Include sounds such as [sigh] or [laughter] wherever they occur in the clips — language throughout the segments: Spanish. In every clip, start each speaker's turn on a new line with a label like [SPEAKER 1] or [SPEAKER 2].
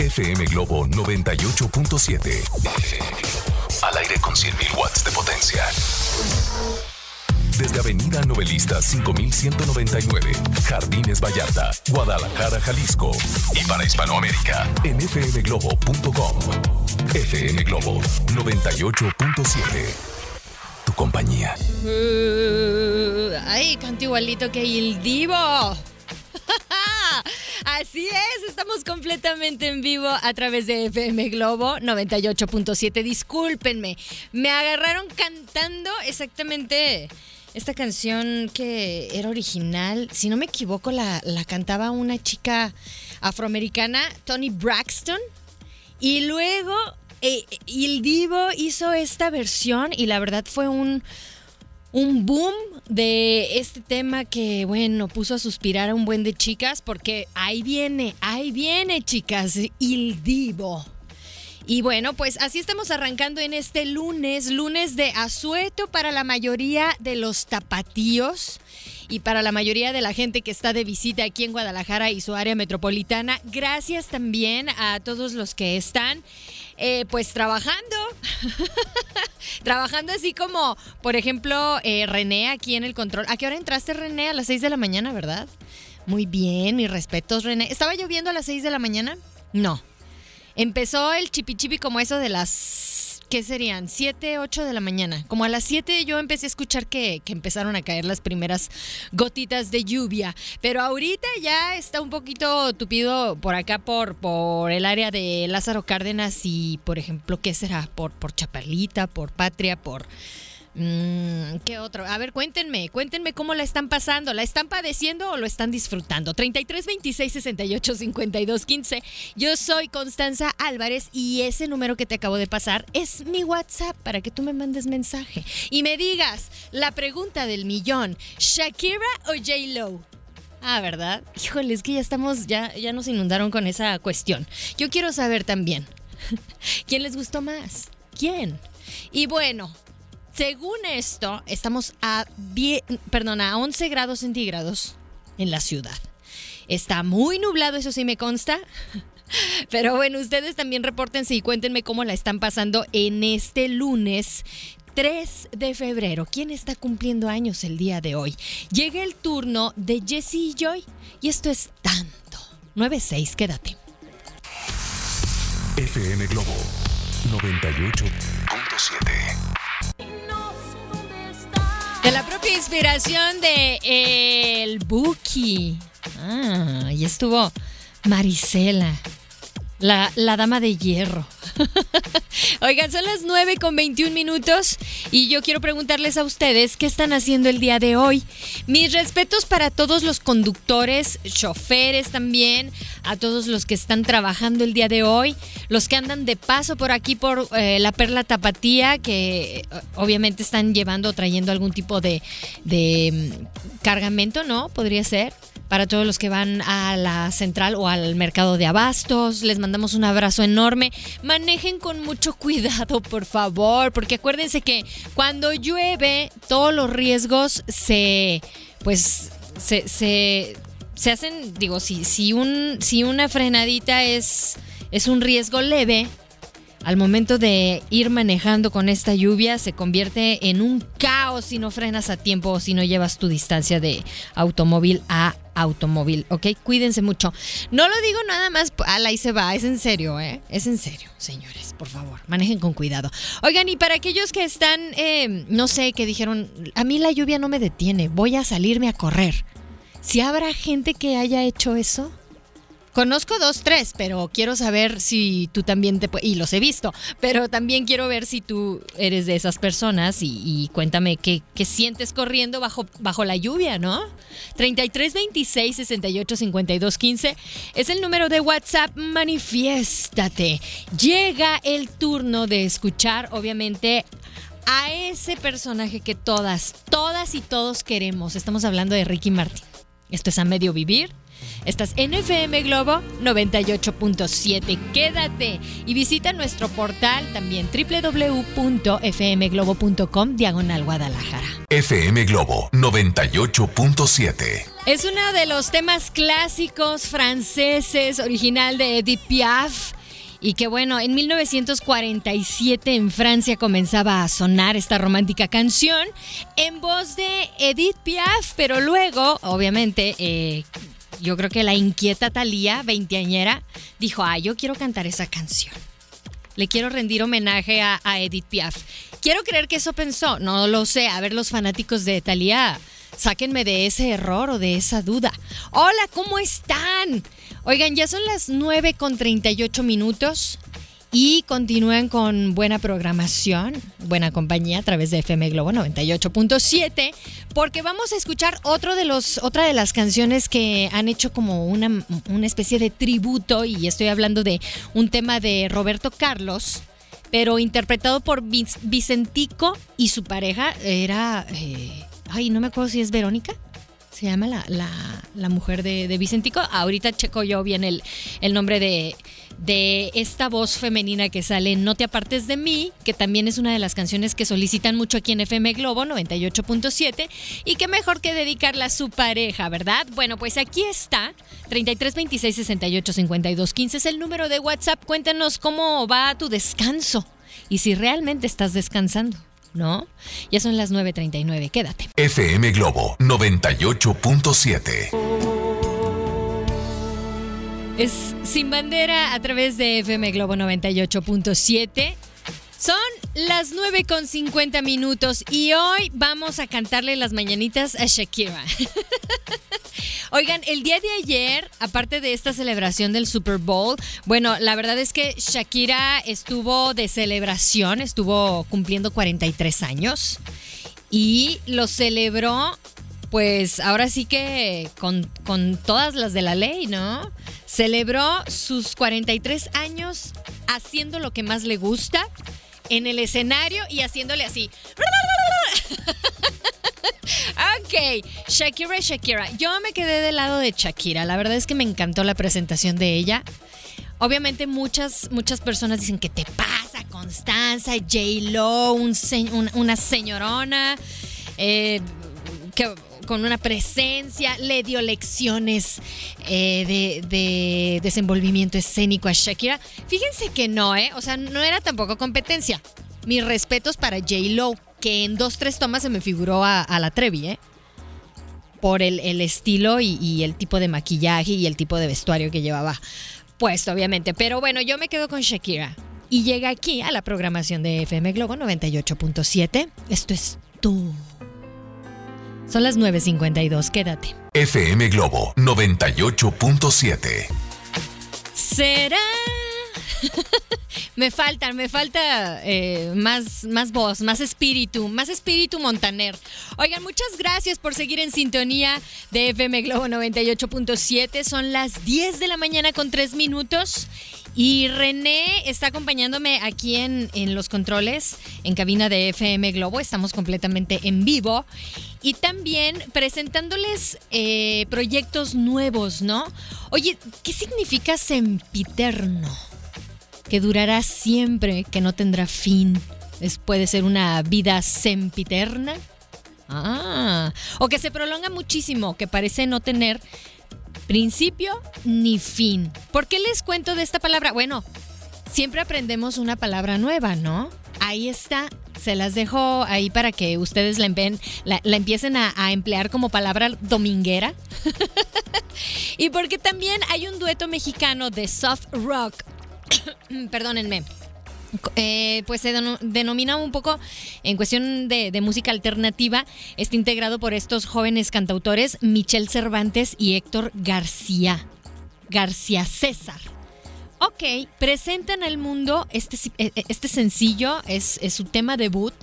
[SPEAKER 1] FM Globo 98.7. Al aire con 100.000 watts de potencia. Desde Avenida Novelista 5199, Jardines Vallarta, Guadalajara, Jalisco. Y para Hispanoamérica, en fmglobo.com. FM Globo 98.7. Tu compañía.
[SPEAKER 2] Uh, ay, canto igualito que el Divo. [laughs] [laughs] Así es, estamos completamente en vivo a través de FM Globo 98.7. Discúlpenme, me agarraron cantando exactamente esta canción que era original. Si no me equivoco, la, la cantaba una chica afroamericana, Tony Braxton. Y luego eh, el Divo hizo esta versión y la verdad fue un un boom de este tema que, bueno, puso a suspirar a un buen de chicas porque ahí viene, ahí viene, chicas, Il Divo. Y bueno, pues así estamos arrancando en este lunes, lunes de asueto para la mayoría de los tapatíos y para la mayoría de la gente que está de visita aquí en Guadalajara y su área metropolitana. Gracias también a todos los que están eh, pues trabajando. [laughs] trabajando así como, por ejemplo, eh, René aquí en el control. ¿A qué hora entraste, René? A las 6 de la mañana, ¿verdad? Muy bien, mis respetos, René. ¿Estaba lloviendo a las 6 de la mañana? No. Empezó el chipi chipi como eso de las, ¿qué serían? 7, 8 de la mañana. Como a las 7 yo empecé a escuchar que, que empezaron a caer las primeras gotitas de lluvia. Pero ahorita ya está un poquito tupido por acá, por, por el área de Lázaro Cárdenas y, por ejemplo, ¿qué será? Por, por Chaparlita, por Patria, por... Mm, ¿Qué otro? A ver, cuéntenme, cuéntenme cómo la están pasando. ¿La están padeciendo o lo están disfrutando? 33 26 68 52 15. Yo soy Constanza Álvarez y ese número que te acabo de pasar es mi WhatsApp para que tú me mandes mensaje y me digas la pregunta del millón: ¿Shakira o J-Lo? Ah, ¿verdad? Híjole, es que ya estamos, ya, ya nos inundaron con esa cuestión. Yo quiero saber también, [laughs] ¿quién les gustó más? ¿Quién? Y bueno, según esto, estamos a, 10, perdón, a 11 grados centígrados en la ciudad. Está muy nublado, eso sí me consta. [laughs] Pero bueno, ustedes también repórtense y cuéntenme cómo la están pasando en este lunes 3 de febrero. ¿Quién está cumpliendo años el día de hoy? Llega el turno de Jessie y Joy y esto es tanto. 9-6, quédate.
[SPEAKER 1] FM Globo 98.7.
[SPEAKER 2] De la propia inspiración de El Buki. Ah, y estuvo Marisela, la, la dama de hierro. [laughs] Oigan, son las 9 con 21 minutos y yo quiero preguntarles a ustedes qué están haciendo el día de hoy. Mis respetos para todos los conductores, choferes también, a todos los que están trabajando el día de hoy, los que andan de paso por aquí por eh, la Perla Tapatía, que eh, obviamente están llevando o trayendo algún tipo de, de mm, cargamento, ¿no? Podría ser para todos los que van a la central o al mercado de abastos. Les mandamos un abrazo enorme. Manejen con mucho [laughs] cuidado, por favor, porque acuérdense que cuando llueve, todos los riesgos se, pues, se, se, hacen, digo, si, si, un, si una frenadita es, es un riesgo leve, al momento de ir manejando con esta lluvia se convierte en un caos si no frenas a tiempo o si no llevas tu distancia de automóvil a automóvil, ¿ok? Cuídense mucho. No lo digo nada más, ala, ahí se va, es en serio, ¿eh? Es en serio, señores, por favor, manejen con cuidado. Oigan, y para aquellos que están, eh, no sé, que dijeron, a mí la lluvia no me detiene, voy a salirme a correr. Si habrá gente que haya hecho eso, Conozco dos, tres, pero quiero saber si tú también te puedes, y los he visto, pero también quiero ver si tú eres de esas personas y, y cuéntame qué, qué, sientes corriendo bajo, bajo la lluvia, ¿no? 33 26 68 52 15 es el número de WhatsApp, manifiéstate. Llega el turno de escuchar, obviamente, a ese personaje que todas, todas y todos queremos. Estamos hablando de Ricky Martin. Esto es a medio vivir Estás en FM Globo 98.7. Quédate y visita nuestro portal también www.fmglobo.com diagonal Guadalajara.
[SPEAKER 1] FM Globo 98.7.
[SPEAKER 2] Es uno de los temas clásicos franceses, original de Edith Piaf. Y que bueno, en 1947 en Francia comenzaba a sonar esta romántica canción en voz de Edith Piaf, pero luego, obviamente, eh, yo creo que la inquieta Talía, veinteañera, dijo, ah, yo quiero cantar esa canción. Le quiero rendir homenaje a, Edith Piaf. Quiero creer que eso pensó, no lo sé. A ver, los fanáticos de Talía, sáquenme de ese error o de esa duda. Hola, ¿cómo están? Oigan, ya son las 9 con 38 minutos y continúen con buena programación, buena compañía a través de FM Globo 98.7, porque vamos a escuchar otro de los, otra de las canciones que han hecho como una, una especie de tributo, y estoy hablando de un tema de Roberto Carlos, pero interpretado por Vicentico y su pareja era, eh, ay, no me acuerdo si es Verónica se llama la, mujer de, Vicentico. Ahorita checo yo bien el, el nombre de, de esta voz femenina que sale No te apartes de mí, que también es una de las canciones que solicitan mucho aquí en FM Globo 98.7 y que mejor que dedicarla a su pareja, ¿verdad? Bueno, pues aquí está 33 26 68 52 15 es el número de WhatsApp. Cuéntanos cómo va tu descanso y si realmente estás descansando. ¿No? Ya son las 9.39, quédate.
[SPEAKER 1] FM Globo 98.7
[SPEAKER 2] es Sin Bandera a través de FM Globo 98.7. Son las 9 con 50 minutos y hoy vamos a cantarle las mañanitas a Shakira. [laughs] Oigan, el día de ayer, aparte de esta celebración del Super Bowl, bueno, la verdad es que Shakira estuvo de celebración, estuvo cumpliendo 43 años y lo celebró pues ahora sí que con, con, todas las de la ley, ¿no? Celebró sus 43 años haciendo lo que más le gusta en el escenario y haciéndole así. [laughs] ok, Shakira, Shakira. Yo me quedé del lado de Shakira. La verdad es que me encantó la presentación de ella. Obviamente muchas, muchas personas dicen, ¿qué te pasa, Constanza? J-Lo, un, una señorona. Eh, que con una presencia, le dio lecciones eh, de, desenvolvimiento escénico a Shakira. Fíjense que no, ¿eh? O sea, no era tampoco competencia. Mis respetos para J. Lo, que en dos, tres tomas se me figuró a, la Trevi, ¿eh? Por el, estilo y, y, el tipo de maquillaje y el tipo de vestuario que llevaba puesto, obviamente. Pero bueno, yo me quedo con Shakira. Y llega aquí a la programación de FM Globo 98.7. Esto es tú. Son las 9.52, quédate.
[SPEAKER 1] FM Globo 98.7.
[SPEAKER 2] ¿Será? [laughs] me falta, me falta eh, más, más voz, más espíritu, más espíritu montaner. Oigan, muchas gracias por seguir en sintonía de FM Globo 98.7. Son las 10 de la mañana con 3 minutos. Y René está acompañándome aquí en, en, los controles, en cabina de FM Globo. Estamos completamente en vivo. Y también presentándoles eh, proyectos nuevos, ¿no? Oye, ¿qué significa sempiterno? Que durará siempre, que no tendrá fin. Es, puede ser una vida sempiterna. Ah, o que se prolonga muchísimo, que parece no tener principio ni fin. ¿Por qué les cuento de esta palabra? Bueno, siempre aprendemos una palabra nueva, ¿no? Ahí está, se las dejo ahí para que ustedes la, empiecen a, emplear como palabra dominguera. [laughs] y porque también hay un dueto mexicano de soft rock, [coughs] perdónenme, eh, pues se denomina un poco en cuestión de, música alternativa. Está integrado por estos jóvenes cantautores Michelle Cervantes y Héctor García. García César. Ok, presentan al mundo este, eh, eh, este sencillo, es, es su tema debut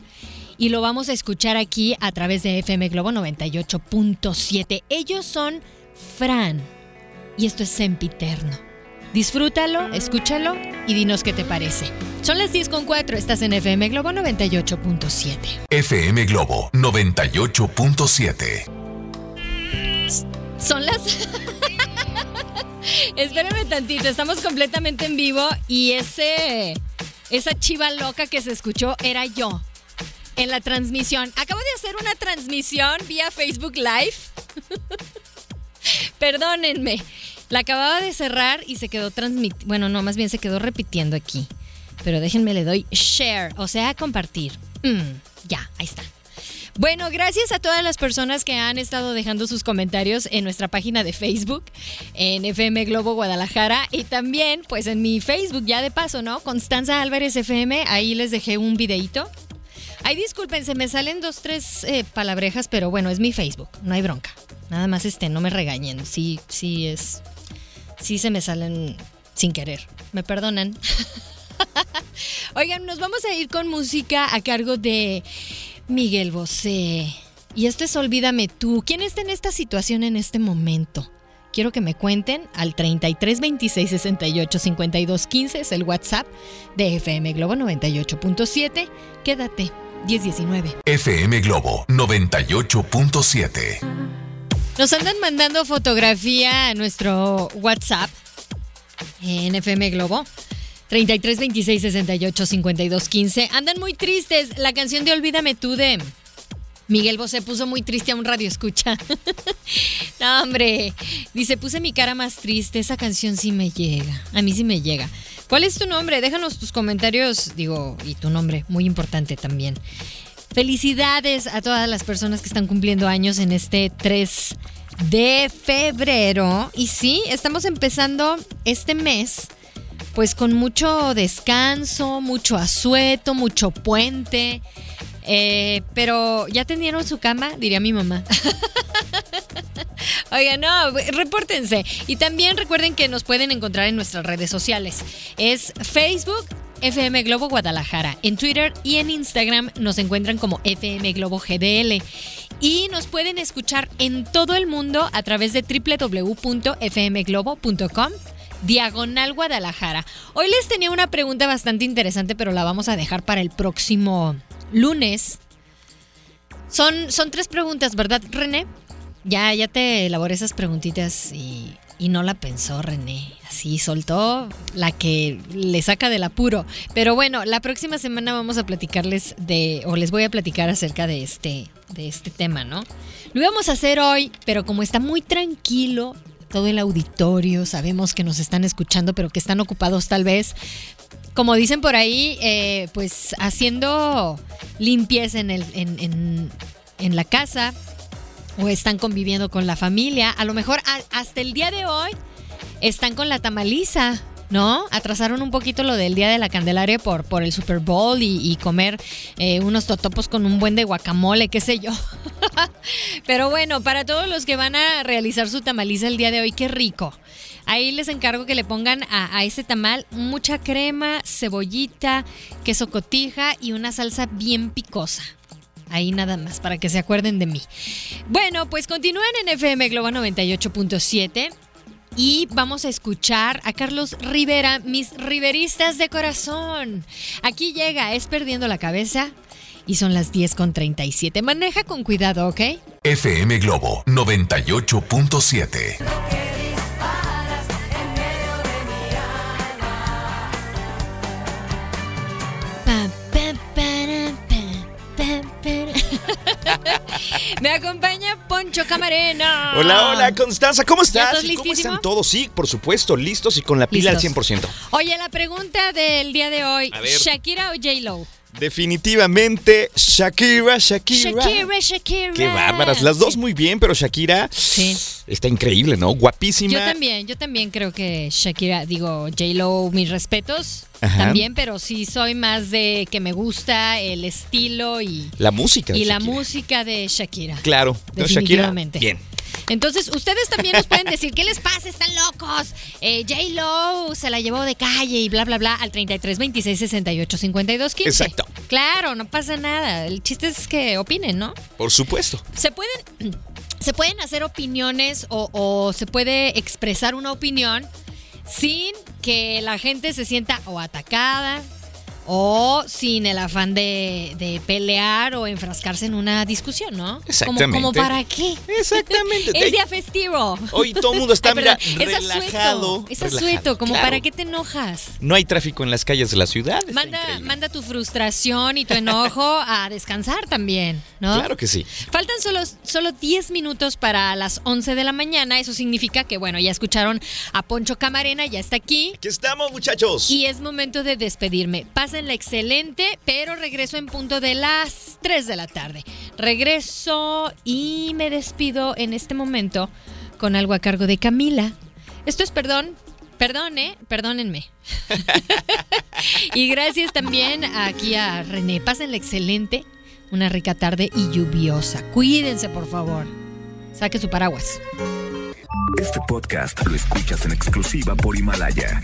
[SPEAKER 2] y lo vamos a escuchar aquí a través de FM Globo 98.7. Ellos son Fran y esto es Sempiterno. Disfrútalo, escúchalo y dinos qué te parece. Son las 10 con 4, estás en FM Globo 98.7.
[SPEAKER 1] FM Globo 98.7.
[SPEAKER 2] Son las... [laughs] Espérame tantito, estamos completamente en vivo y ese... Esa chiva loca que se escuchó era yo en la transmisión. Acabo de hacer una transmisión vía Facebook Live. [laughs] Perdónenme. La acababa de cerrar y se quedó transmitiendo. Bueno, no, más bien se quedó repitiendo aquí. Pero déjenme, le doy share, o sea, compartir. Mm, ya, ahí está. Bueno, gracias a todas las personas que han estado dejando sus comentarios en nuestra página de Facebook, en FM Globo Guadalajara y también pues en mi Facebook ya de paso, ¿no? Constanza Álvarez FM, ahí les dejé un videito Ay, disculpen, se me salen dos, tres eh, palabrejas, pero bueno, es mi Facebook, no hay bronca. Nada más este, no me regañen. Sí, sí es. Sí se me salen sin querer. Me perdonan. [laughs] Oigan, nos vamos a ir con música a cargo de Miguel Bosé. Y esto es Olvídame tú. ¿Quién está en esta situación en este momento? Quiero que me cuenten al 33 26 68 52 15 es el WhatsApp de FM Globo 98.7. Quédate. 1019.
[SPEAKER 1] FM Globo 98.7.
[SPEAKER 2] Nos andan mandando fotografía a nuestro WhatsApp en FM Globo. 33 26 68 52 15. Andan muy tristes. La canción de Olvídame tú de Miguel Bosé puso muy triste a un radio escucha. [laughs] no, hombre. Dice, puse mi cara más triste. Esa canción sí me llega. A mí sí me llega. ¿Cuál es tu nombre? Déjanos tus comentarios, digo, y tu nombre, muy importante también. Felicidades a todas las personas que están cumpliendo años en este 3 de febrero. Y sí, estamos empezando este mes pues con mucho descanso, mucho asueto, mucho puente. Eh, pero ya tendieron su cama, diría mi mamá. [laughs] Oigan, no, repórtense. Y también recuerden que nos pueden encontrar en nuestras redes sociales. Es Facebook, FM Globo Guadalajara. En Twitter y en Instagram nos encuentran como FM Globo GDL. Y nos pueden escuchar en todo el mundo a través de www.fmglobo.com diagonal Guadalajara. Hoy les tenía una pregunta bastante interesante, pero la vamos a dejar para el próximo lunes. Son, son tres preguntas, ¿verdad, René? Ya, ya te elaboré esas preguntitas y, y no la pensó René. Así soltó la que le saca del apuro. Pero bueno, la próxima semana vamos a platicarles de, o les voy a platicar acerca de este, de este tema, ¿no? Lo íbamos a hacer hoy, pero como está muy tranquilo todo el auditorio, sabemos que nos están escuchando, pero que están ocupados tal vez, como dicen por ahí, eh, pues haciendo limpieza en, el, en, en, la casa o están conviviendo con la familia. A lo mejor hasta el día de hoy están con la tamaliza. ¿no? Atrasaron un poquito lo del Día de la Candelaria por, por el Super Bowl y, comer eh, unos totopos con un buen de guacamole, qué sé yo. [laughs] Pero bueno, para todos los que van a realizar su tamaliza el día de hoy, qué rico. Ahí les encargo que le pongan a, ese tamal mucha crema, cebollita, queso cotija y una salsa bien picosa. Ahí nada más, para que se acuerden de mí. Bueno, pues continúen en FM Globo 98.7 y vamos a escuchar a Carlos Rivera, mis riveristas de corazón. Aquí llega, es perdiendo la cabeza. Y son las 10 con 37. Maneja con cuidado, ¿ok?
[SPEAKER 1] FM Globo 98.7. [laughs]
[SPEAKER 2] Me acompaña Poncho Camarena.
[SPEAKER 3] Hola, hola, Constanza, ¿cómo estás?
[SPEAKER 2] ¿Estás
[SPEAKER 3] ¿Cómo están todos? Sí, por supuesto, listos y con la pila al 100%.
[SPEAKER 2] Oye, la pregunta del día de hoy, ¿Shakira o J-Lo?
[SPEAKER 3] Definitivamente Shakira, Shakira.
[SPEAKER 2] Shakira, Shakira.
[SPEAKER 3] Qué bárbaras. Las dos muy bien, pero Shakira está increíble, ¿no? Guapísima.
[SPEAKER 2] Yo también, yo también creo que Shakira, digo, J-Lo, mis respetos. También, pero sí soy más de que me gusta el estilo y
[SPEAKER 3] la música
[SPEAKER 2] y la música de Shakira.
[SPEAKER 3] Claro,
[SPEAKER 2] definitivamente.
[SPEAKER 3] Shakira, bien.
[SPEAKER 2] Entonces, ustedes también nos pueden decir, ¿qué les pasa? Están locos. Eh, J-Lo se la llevó de calle y bla, bla, bla al 33 26 68 52 15.
[SPEAKER 3] Exacto.
[SPEAKER 2] Claro, no pasa nada. El chiste es que opinen, ¿no?
[SPEAKER 3] Por supuesto.
[SPEAKER 2] Se pueden, se pueden hacer opiniones o, o se puede expresar una opinión sin que la gente se sienta o atacada, o sin el afán de, de, pelear o enfrascarse en una discusión, ¿no?
[SPEAKER 3] Exactamente.
[SPEAKER 2] Como, como para qué.
[SPEAKER 3] Exactamente. [laughs]
[SPEAKER 2] es día festivo.
[SPEAKER 3] Hoy todo el mundo está
[SPEAKER 2] Ay,
[SPEAKER 3] mira,
[SPEAKER 2] es
[SPEAKER 3] relajado.
[SPEAKER 2] Es asueto, como
[SPEAKER 3] Claro.
[SPEAKER 2] para qué te enojas.
[SPEAKER 3] No hay tráfico en las calles de la ciudad.
[SPEAKER 2] Manda, tu frustración y tu enojo a descansar también, ¿no?
[SPEAKER 3] Claro que sí.
[SPEAKER 2] Faltan solo, solo 10 minutos para las 11 de la mañana. Eso significa que, bueno, ya escucharon a Poncho Camarena, ya está aquí.
[SPEAKER 3] Aquí estamos, muchachos.
[SPEAKER 2] Y es momento de despedirme. Pásenla excelente, pero regreso en punto de las 3 de la tarde. Regreso y me despido en este momento con algo a cargo de Camila. Esto es perdón. Perdón, ¿eh? Perdónenme. [laughs] y gracias también aquí a René. Pásenla excelente. Una rica tarde y lluviosa. Cuídense, por favor. Saque su paraguas.
[SPEAKER 1] Este podcast lo escuchas en exclusiva por Himalaya.